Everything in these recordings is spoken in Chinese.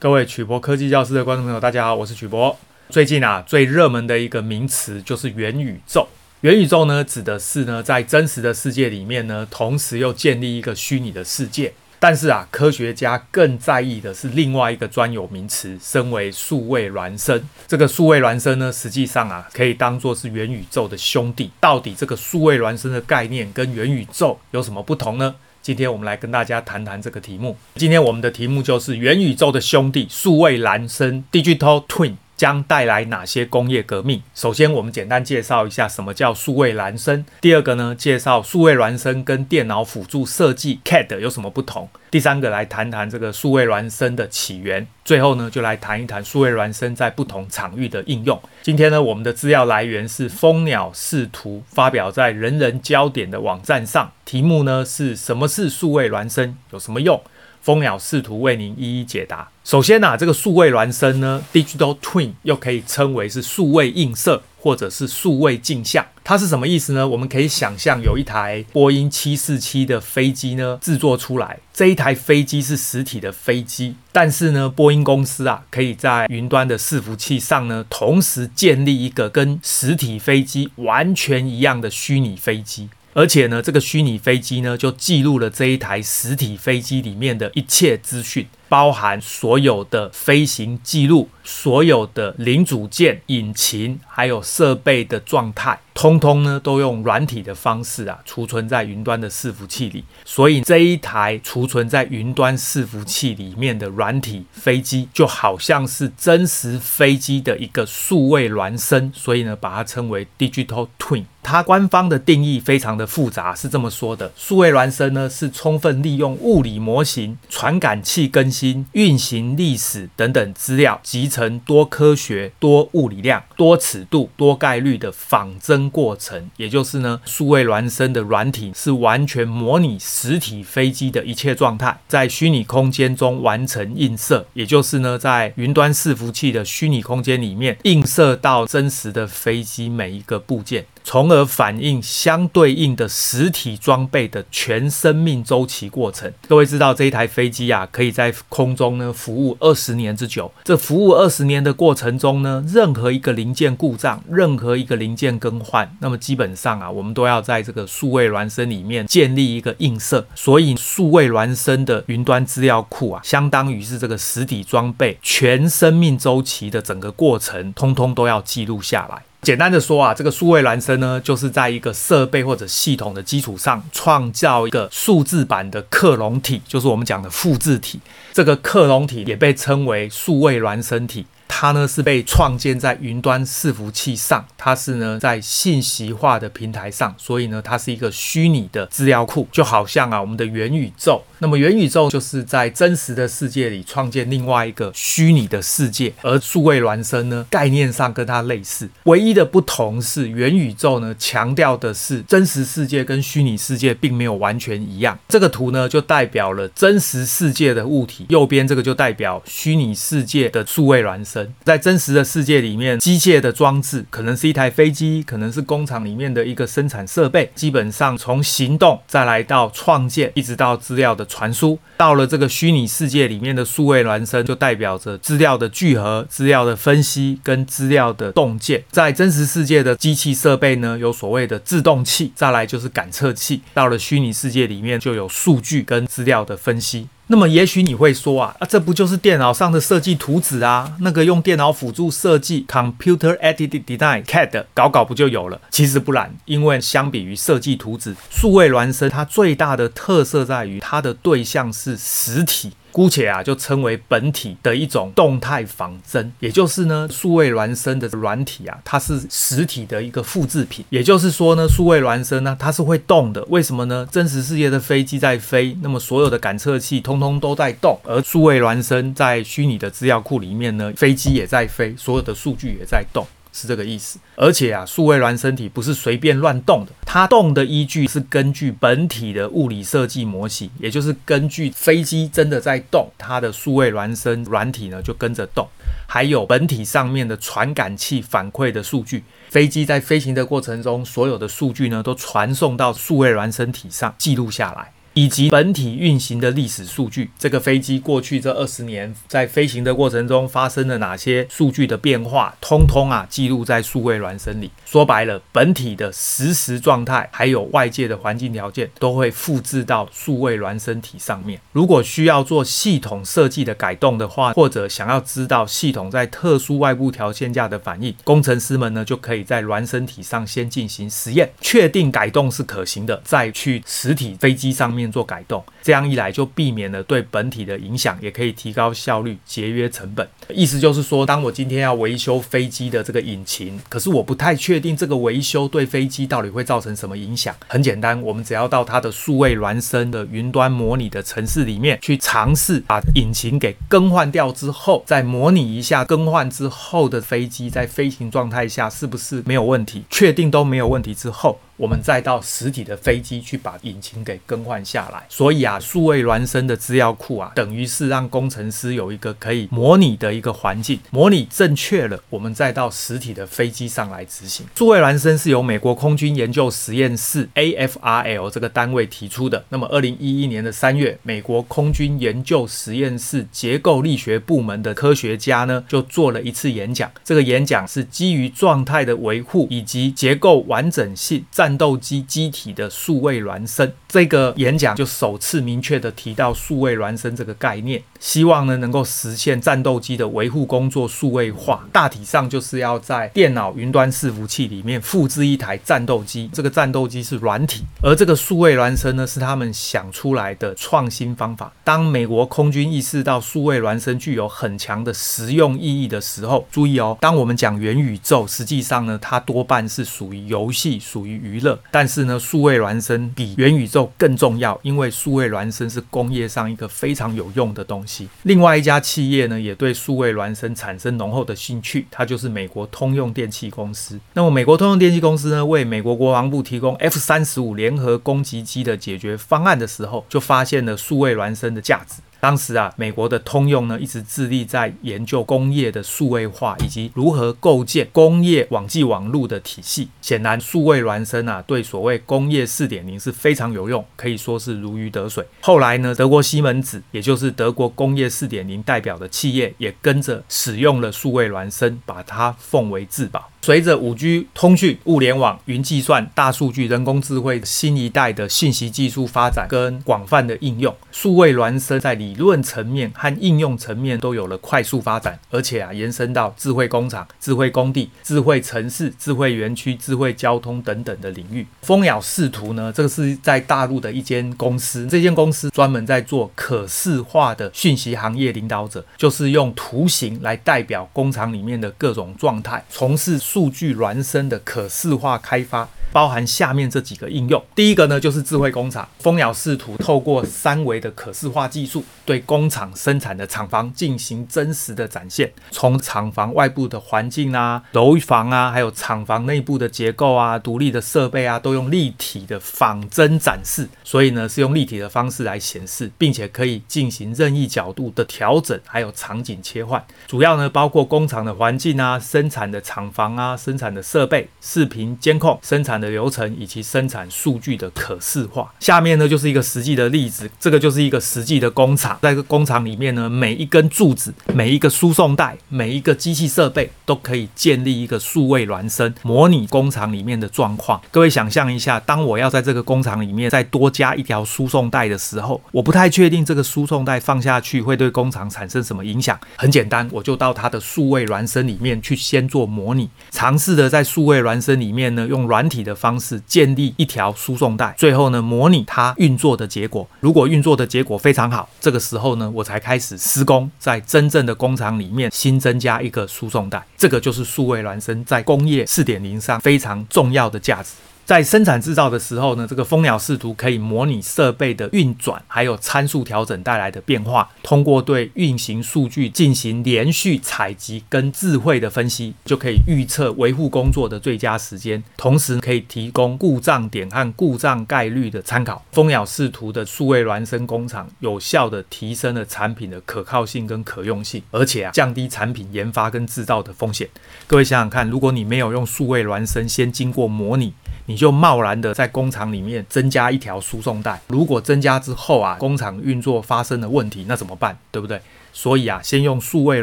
各位曲博科技教室的观众朋友，大家好，我是曲博。最近啊，最热门的一个名词就是元宇宙。元宇宙呢，指的是呢，在真实的世界里面呢，同时又建立一个虚拟的世界。但是啊，科学家更在意的是另外一个专有名词，称为数位孪生。这个数位孪生呢，实际上啊，可以当作是元宇宙的兄弟。到底这个数位孪生的概念跟元宇宙有什么不同呢？今天我们来跟大家谈谈这个题目。今天我们的题目就是元宇宙的兄弟——数位孪生 （Digital Twin）。将带来哪些工业革命？首先，我们简单介绍一下什么叫数位孪生。第二个呢，介绍数位孪生跟电脑辅助设计 CAD 有什么不同。第三个，来谈谈这个数位孪生的起源。最后呢，就来谈一谈数位孪生在不同场域的应用。今天呢，我们的资料来源是蜂鸟视图发表在人人焦点的网站上，题目呢是什么是数位孪生，有什么用？蜂鸟视图为您一一解答。首先啊，这个数位孪生呢，Digital Twin 又可以称为是数位映射或者是数位镜像，它是什么意思呢？我们可以想象有一台波音七四七的飞机呢，制作出来，这一台飞机是实体的飞机，但是呢，波音公司啊，可以在云端的伺服器上呢，同时建立一个跟实体飞机完全一样的虚拟飞机。而且呢，这个虚拟飞机呢，就记录了这一台实体飞机里面的一切资讯。包含所有的飞行记录、所有的零组件、引擎，还有设备的状态，通通呢都用软体的方式啊储存在云端的伺服器里。所以这一台储存在云端伺服器里面的软体飞机，就好像是真实飞机的一个数位孪生。所以呢，把它称为 Digital Twin。它官方的定义非常的复杂，是这么说的：数位孪生呢是充分利用物理模型、传感器更新。运行历史等等资料集成多科学、多物理量、多尺度、多概率的仿真过程，也就是呢，数位孪生的软体是完全模拟实体飞机的一切状态，在虚拟空间中完成映射，也就是呢，在云端伺服器的虚拟空间里面映射到真实的飞机每一个部件。从而反映相对应的实体装备的全生命周期过程。各位知道这一台飞机啊，可以在空中呢服务二十年之久。这服务二十年的过程中呢，任何一个零件故障，任何一个零件更换，那么基本上啊，我们都要在这个数位孪生里面建立一个映射。所以数位孪生的云端资料库啊，相当于是这个实体装备全生命周期的整个过程，通通都要记录下来。简单的说啊，这个数位孪生呢，就是在一个设备或者系统的基础上，创造一个数字版的克隆体，就是我们讲的复制体。这个克隆体也被称为数位孪生体。它呢是被创建在云端伺服器上，它是呢在信息化的平台上，所以呢它是一个虚拟的资料库，就好像啊我们的元宇宙。那么元宇宙就是在真实的世界里创建另外一个虚拟的世界，而数位孪生呢概念上跟它类似，唯一的不同是元宇宙呢强调的是真实世界跟虚拟世界并没有完全一样。这个图呢就代表了真实世界的物体，右边这个就代表虚拟世界的数位孪生。在真实的世界里面，机械的装置可能是一台飞机，可能是工厂里面的一个生产设备。基本上从行动再来到创建，一直到资料的传输，到了这个虚拟世界里面的数位孪生，就代表着资料的聚合、资料的分析跟资料的洞见。在真实世界的机器设备呢，有所谓的自动器，再来就是感测器。到了虚拟世界里面，就有数据跟资料的分析。那么也许你会说啊，啊，这不就是电脑上的设计图纸啊？那个用电脑辅助设计 （Computer Aided Design，CAD） 搞搞不就有了？其实不然，因为相比于设计图纸，数位孪生它最大的特色在于它的对象是实体。姑且啊，就称为本体的一种动态仿真，也就是呢，数位孪生的软体啊，它是实体的一个复制品。也就是说呢，数位孪生呢，它是会动的。为什么呢？真实世界的飞机在飞，那么所有的感测器通通都在动，而数位孪生在虚拟的资料库里面呢，飞机也在飞，所有的数据也在动。是这个意思，而且啊，数位孪生体不是随便乱动的，它动的依据是根据本体的物理设计模型，也就是根据飞机真的在动，它的数位孪生软体呢就跟着动，还有本体上面的传感器反馈的数据，飞机在飞行的过程中，所有的数据呢都传送到数位孪生体上记录下来。以及本体运行的历史数据。这个飞机过去这二十年在飞行的过程中发生了哪些数据的变化，通通啊记录在数位孪生里。说白了，本体的实时状态还有外界的环境条件都会复制到数位孪生体上面。如果需要做系统设计的改动的话，或者想要知道系统在特殊外部条件下的反应，工程师们呢就可以在孪生体上先进行实验，确定改动是可行的，再去实体飞机上面做改动。这样一来就避免了对本体的影响，也可以提高效率、节约成本。意思就是说，当我今天要维修飞机的这个引擎，可是我不太确定这个维修对飞机到底会造成什么影响。很简单，我们只要到它的数位孪生的云端模拟的城市里面去尝试把引擎给更换掉之后，再模拟一下更换之后的飞机在飞行状态下是不是没有问题，确定都没有问题之后。我们再到实体的飞机去把引擎给更换下下来，所以啊，数位孪生的资料库啊，等于是让工程师有一个可以模拟的一个环境，模拟正确了，我们再到实体的飞机上来执行。数位孪生是由美国空军研究实验室 AFRL 这个单位提出的。那么，二零一一年的三月，美国空军研究实验室结构力学部门的科学家呢，就做了一次演讲。这个演讲是基于状态的维护以及结构完整性战斗机机体的数位孪生，这个演讲就首次明确的提到数位孪生这个概念，希望呢能够实现战斗机的维护工作数位化。大体上就是要在电脑云端伺服器里面复制一台战斗机，这个战斗机是软体，而这个数位孪生呢是他们想出来的创新方法。当美国空军意识到数位孪生具有很强的实用意义的时候，注意哦，当我们讲元宇宙，实际上呢它多半是属于游戏，属于娱乐，但是呢，数位孪生比元宇宙更重要，因为数位孪生是工业上一个非常有用的东西。另外一家企业呢，也对数位孪生产生浓厚的兴趣，它就是美国通用电气公司。那么，美国通用电气公司呢，为美国国防部提供 F 三十五联合攻击机的解决方案的时候，就发现了数位孪生的价值。当时啊，美国的通用呢，一直致力在研究工业的数位化以及如何构建工业网际网路的体系。显然，数位孪生啊，对所谓工业四点零是非常有用，可以说是如鱼得水。后来呢，德国西门子，也就是德国工业四点零代表的企业，也跟着使用了数位孪生，把它奉为至宝。随着五 G 通讯、物联网、云计算、大数据、人工智慧新一代的信息技术发展跟广泛的应用，数位孪生在理论层面和应用层面都有了快速发展，而且啊，延伸到智慧工厂、智慧工地、智慧城市、智慧园区、智慧交通等等的领域。蜂鸟视图呢，这个是在大陆的一间公司，这间公司专门在做可视化的讯息行业领导者，就是用图形来代表工厂里面的各种状态，从事。数据孪生的可视化开发。包含下面这几个应用，第一个呢就是智慧工厂。蜂鸟试图透过三维的可视化技术，对工厂生产的厂房进行真实的展现，从厂房外部的环境啊、楼房啊，还有厂房内部的结构啊、独立的设备啊，都用立体的仿真展示。所以呢，是用立体的方式来显示，并且可以进行任意角度的调整，还有场景切换。主要呢包括工厂的环境啊、生产的厂房啊、生产的设备、视频监控、生产的流程以及生产数据的可视化。下面呢就是一个实际的例子，这个就是一个实际的工厂。在这个工厂里面呢，每一根柱子、每一个输送带、每一个机器设备都可以建立一个数位孪生，模拟工厂里面的状况。各位想象一下，当我要在这个工厂里面再多加一条输送带的时候，我不太确定这个输送带放下去会对工厂产生什么影响。很简单，我就到它的数位孪生里面去先做模拟，尝试的在数位孪生里面呢，用软体的方式建立一条输送带，最后呢，模拟它运作的结果。如果运作的结果非常好，这个时候呢，我才开始施工，在真正的工厂里面新增加一个输送带。这个就是数位孪生在工业四点零上非常重要的价值。在生产制造的时候呢，这个蜂鸟视图可以模拟设备的运转，还有参数调整带来的变化。通过对运行数据进行连续采集跟智慧的分析，就可以预测维护工作的最佳时间，同时可以提供故障点和故障概率的参考。蜂鸟视图的数位孪生工厂，有效地提升了产品的可靠性跟可用性，而且啊，降低产品研发跟制造的风险。各位想想看，如果你没有用数位孪生先经过模拟，你就贸然的在工厂里面增加一条输送带。如果增加之后啊，工厂运作发生了问题，那怎么办？对不对？所以啊，先用数位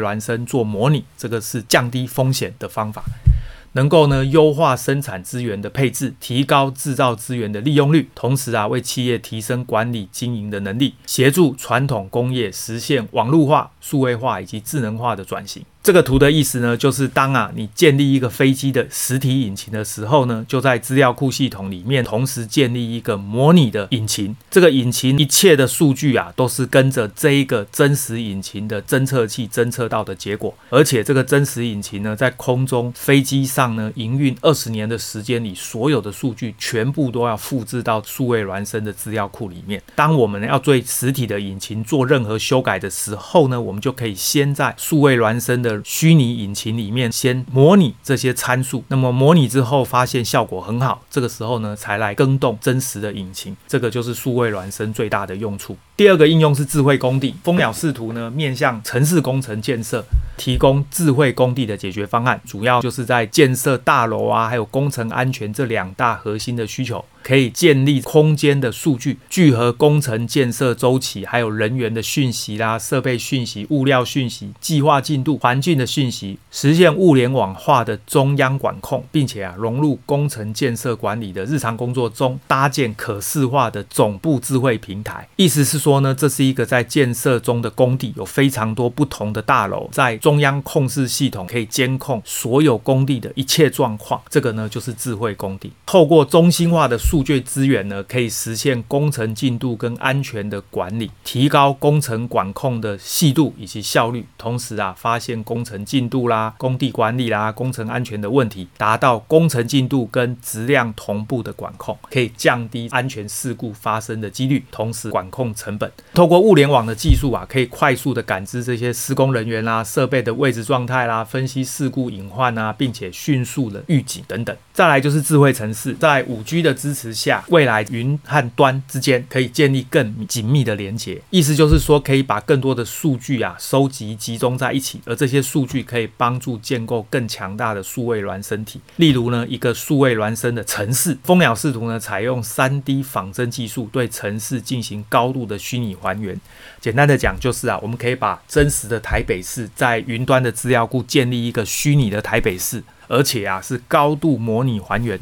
孪生做模拟，这个是降低风险的方法。能够呢优化生产资源的配置，提高制造资源的利用率，同时啊为企业提升管理经营的能力，协助传统工业实现网络化、数位化以及智能化的转型。这个图的意思呢，就是当啊你建立一个飞机的实体引擎的时候呢，就在资料库系统里面同时建立一个模拟的引擎。这个引擎一切的数据啊，都是跟着这一个真实引擎的侦测器侦测到的结果。而且这个真实引擎呢，在空中飞机上呢营运二十年的时间里，所有的数据全部都要复制到数位孪生的资料库里面。当我们要对实体的引擎做任何修改的时候呢，我们就可以先在数位孪生的虚拟引擎里面先模拟这些参数，那么模拟之后发现效果很好，这个时候呢才来更动真实的引擎，这个就是数位孪生最大的用处。第二个应用是智慧工地，蜂鸟视图呢面向城市工程建设，提供智慧工地的解决方案，主要就是在建设大楼啊，还有工程安全这两大核心的需求。可以建立空间的数据，聚合工程建设周期，还有人员的讯息啦、设备讯息、物料讯息、计划进度、环境的讯息，实现物联网化的中央管控，并且啊融入工程建设管理的日常工作中，搭建可视化的总部智慧平台。意思是说呢，这是一个在建设中的工地，有非常多不同的大楼，在中央控制系统可以监控所有工地的一切状况。这个呢就是智慧工地，透过中心化的数。据资源呢，可以实现工程进度跟安全的管理，提高工程管控的细度以及效率。同时啊，发现工程进度啦、工地管理啦、工程安全的问题，达到工程进度跟质量同步的管控，可以降低安全事故发生的几率，同时管控成本。透过物联网的技术啊，可以快速的感知这些施工人员啦、设备的位置状态啦，分析事故隐患啊，并且迅速的预警等等。再来就是智慧城市，在五 G 的支持下，未来云和端之间可以建立更紧密的连接，意思就是说，可以把更多的数据啊收集集中在一起，而这些数据可以帮助建构更强大的数位孪生体。例如呢，一个数位孪生的城市，蜂鸟视图呢采用 3D 仿真技术对城市进行高度的虚拟还原。简单的讲，就是啊，我们可以把真实的台北市在云端的资料库建立一个虚拟的台北市，而且啊是高度模拟还原。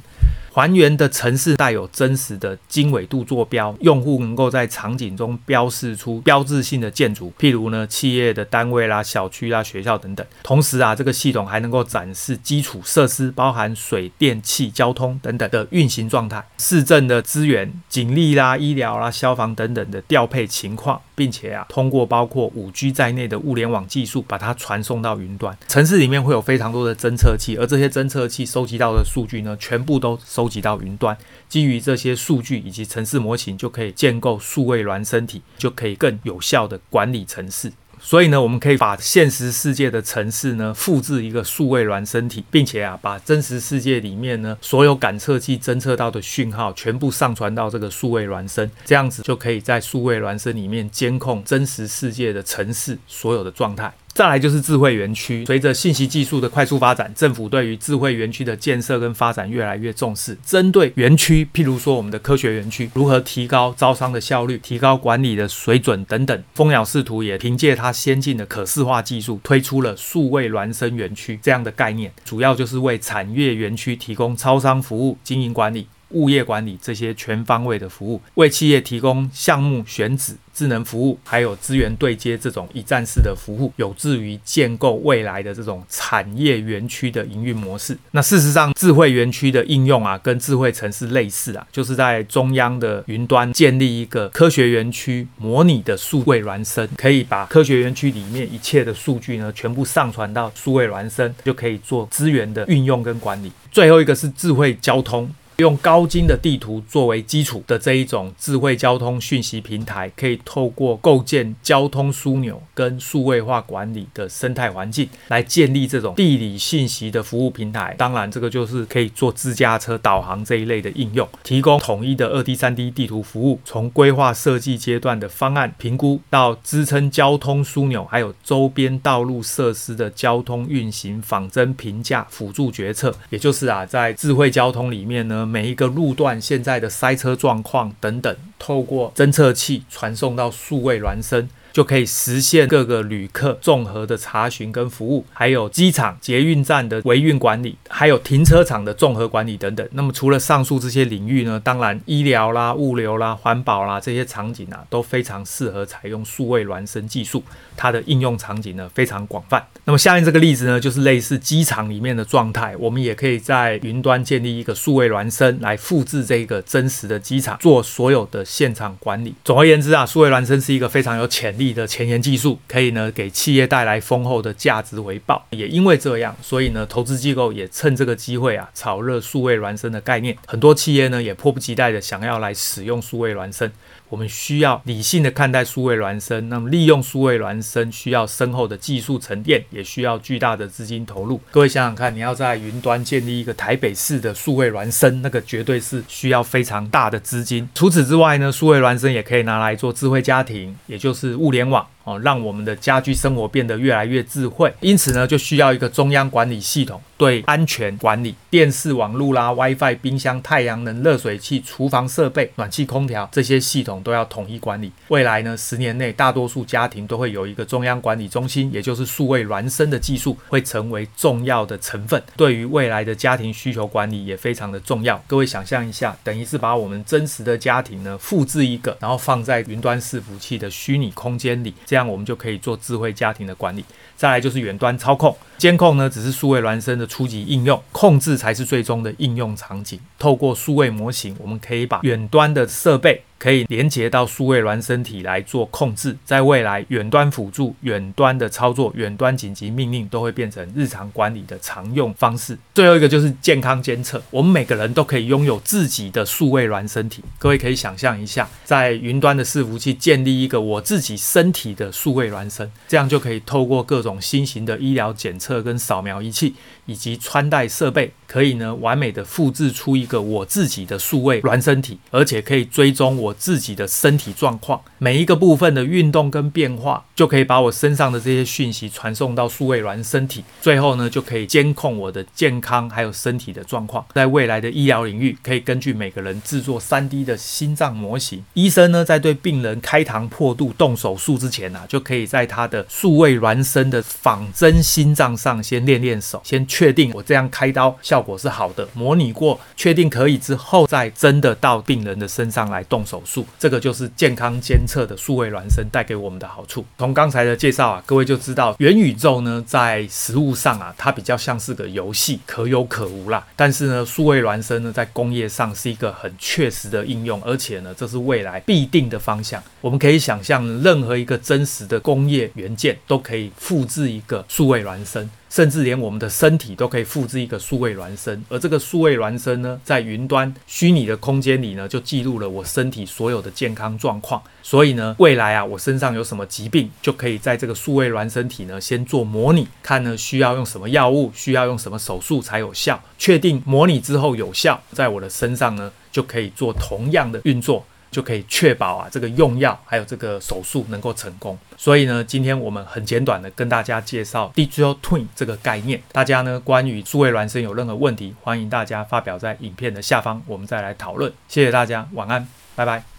还原的城市带有真实的经纬度坐标，用户能够在场景中标示出标志性的建筑，譬如呢企业的单位啦、小区啦、学校等等。同时啊，这个系统还能够展示基础设施，包含水电气、交通等等的运行状态，市政的资源、警力啦、医疗啦、消防等等的调配情况，并且啊，通过包括五 G 在内的物联网技术，把它传送到云端。城市里面会有非常多的侦测器，而这些侦测器收集到的数据呢，全部都收。集到云端，基于这些数据以及城市模型，就可以建构数位孪生体，就可以更有效的管理城市。所以呢，我们可以把现实世界的城市呢，复制一个数位孪生体，并且啊，把真实世界里面呢，所有感测器侦测到的讯号全部上传到这个数位孪生，这样子就可以在数位孪生里面监控真实世界的城市所有的状态。再来就是智慧园区。随着信息技术的快速发展，政府对于智慧园区的建设跟发展越来越重视。针对园区，譬如说我们的科学园区，如何提高招商的效率、提高管理的水准等等，蜂鸟视图也凭借它先进的可视化技术，推出了数位孪生园区这样的概念，主要就是为产业园区提供超商服务、经营管理。物业管理这些全方位的服务，为企业提供项目选址、智能服务，还有资源对接这种一站式的服务，有助于建构未来的这种产业园区的营运模式。那事实上，智慧园区的应用啊，跟智慧城市类似啊，就是在中央的云端建立一个科学园区模拟的数位孪生，可以把科学园区里面一切的数据呢，全部上传到数位孪生，就可以做资源的运用跟管理。最后一个是智慧交通。用高精的地图作为基础的这一种智慧交通讯息平台，可以透过构建交通枢纽跟数位化管理的生态环境，来建立这种地理信息的服务平台。当然，这个就是可以做自驾车导航这一类的应用，提供统一的二 D、三 D 地图服务，从规划设计阶段的方案评估，到支撑交通枢纽，还有周边道路设施的交通运行仿真评价辅助决策。也就是啊，在智慧交通里面呢。每一个路段现在的塞车状况等等，透过侦测器传送到数位孪生。就可以实现各个旅客综合的查询跟服务，还有机场、捷运站的维运管理，还有停车场的综合管理等等。那么除了上述这些领域呢，当然医疗啦、物流啦、环保啦这些场景啊，都非常适合采用数位孪生技术。它的应用场景呢非常广泛。那么下面这个例子呢，就是类似机场里面的状态，我们也可以在云端建立一个数位孪生来复制这个真实的机场，做所有的现场管理。总而言之啊，数位孪生是一个非常有潜力的前沿技术，可以呢给企业带来丰厚的价值回报。也因为这样，所以呢投资机构也趁这个机会啊炒热数位孪生的概念，很多企业呢也迫不及待的想要来使用数位孪生。我们需要理性的看待数位孪生，那么利用数位孪生需要深厚的技术沉淀，也需要巨大的资金投入。各位想想看，你要在云端建立一个台北市的数位孪生，那个绝对是需要非常大的资金。除此之外呢，数位孪生也可以拿来做智慧家庭，也就是物联网。哦，让我们的家居生活变得越来越智慧，因此呢，就需要一个中央管理系统，对安全管理、电视网络啦、WiFi、冰箱、太阳能热水器、厨房设备、暖气、空调这些系统都要统一管理。未来呢，十年内大多数家庭都会有一个中央管理中心，也就是数位孪生的技术会成为重要的成分，对于未来的家庭需求管理也非常的重要。各位想象一下，等于是把我们真实的家庭呢复制一个，然后放在云端伺服器的虚拟空间里。这样我们就可以做智慧家庭的管理。再来就是远端操控，监控呢只是数位孪生的初级应用，控制才是最终的应用场景。透过数位模型，我们可以把远端的设备可以连接到数位孪生体来做控制。在未来，远端辅助、远端的操作、远端紧急命令都会变成日常管理的常用方式。最后一个就是健康监测，我们每个人都可以拥有自己的数位孪生体。各位可以想象一下，在云端的伺服器建立一个我自己身体的数位孪生，这样就可以透过各种新型的医疗检测跟扫描仪器以及穿戴设备，可以呢完美的复制出一个我自己的数位孪生体，而且可以追踪我自己的身体状况，每一个部分的运动跟变化，就可以把我身上的这些讯息传送到数位孪生体，最后呢就可以监控我的健康还有身体的状况。在未来的医疗领域，可以根据每个人制作 3D 的心脏模型，医生呢在对病人开膛破肚动手术之前啊，就可以在他的数位孪生的仿真心脏上先练练手，先确定我这样开刀效果是好的，模拟过确定可以之后，再真的到病人的身上来动手术。这个就是健康监测的数位孪生带给我们的好处。从刚才的介绍啊，各位就知道元宇宙呢，在实物上啊，它比较像是个游戏，可有可无啦。但是呢，数位孪生呢，在工业上是一个很确实的应用，而且呢，这是未来必定的方向。我们可以想象，任何一个真实的工业元件都可以复制一个数位孪生。甚至连我们的身体都可以复制一个数位孪生，而这个数位孪生呢，在云端虚拟的空间里呢，就记录了我身体所有的健康状况。所以呢，未来啊，我身上有什么疾病，就可以在这个数位孪生体呢，先做模拟，看呢需要用什么药物，需要用什么手术才有效。确定模拟之后有效，在我的身上呢，就可以做同样的运作。就可以确保啊，这个用药还有这个手术能够成功。所以呢，今天我们很简短的跟大家介绍 Digital Twin 这个概念。大家呢，关于数位孪生有任何问题，欢迎大家发表在影片的下方，我们再来讨论。谢谢大家，晚安，拜拜。